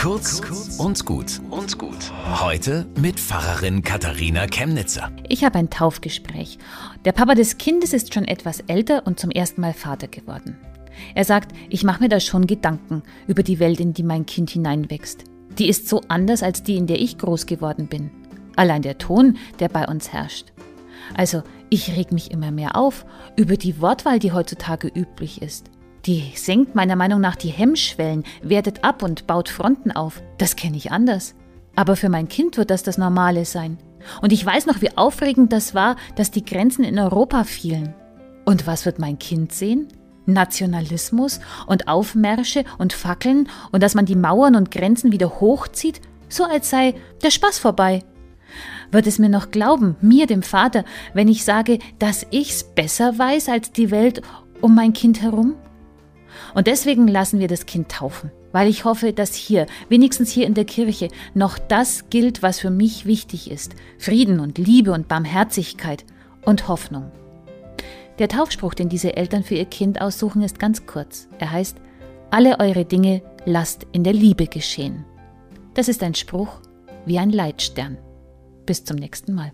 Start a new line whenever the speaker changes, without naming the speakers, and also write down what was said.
Kurz und gut und gut. Heute mit Pfarrerin Katharina Chemnitzer.
Ich habe ein Taufgespräch. Der Papa des Kindes ist schon etwas älter und zum ersten Mal Vater geworden. Er sagt, ich mache mir da schon Gedanken über die Welt, in die mein Kind hineinwächst. Die ist so anders als die, in der ich groß geworden bin. Allein der Ton, der bei uns herrscht. Also, ich reg mich immer mehr auf über die Wortwahl, die heutzutage üblich ist. Die senkt meiner Meinung nach die Hemmschwellen, wertet ab und baut Fronten auf. Das kenne ich anders. Aber für mein Kind wird das das Normale sein. Und ich weiß noch, wie aufregend das war, dass die Grenzen in Europa fielen. Und was wird mein Kind sehen? Nationalismus und Aufmärsche und Fackeln und dass man die Mauern und Grenzen wieder hochzieht, so als sei der Spaß vorbei. Wird es mir noch glauben, mir, dem Vater, wenn ich sage, dass ich's besser weiß als die Welt um mein Kind herum? Und deswegen lassen wir das Kind taufen, weil ich hoffe, dass hier, wenigstens hier in der Kirche, noch das gilt, was für mich wichtig ist. Frieden und Liebe und Barmherzigkeit und Hoffnung. Der Taufspruch, den diese Eltern für ihr Kind aussuchen, ist ganz kurz. Er heißt, alle eure Dinge lasst in der Liebe geschehen. Das ist ein Spruch wie ein Leitstern. Bis zum nächsten Mal.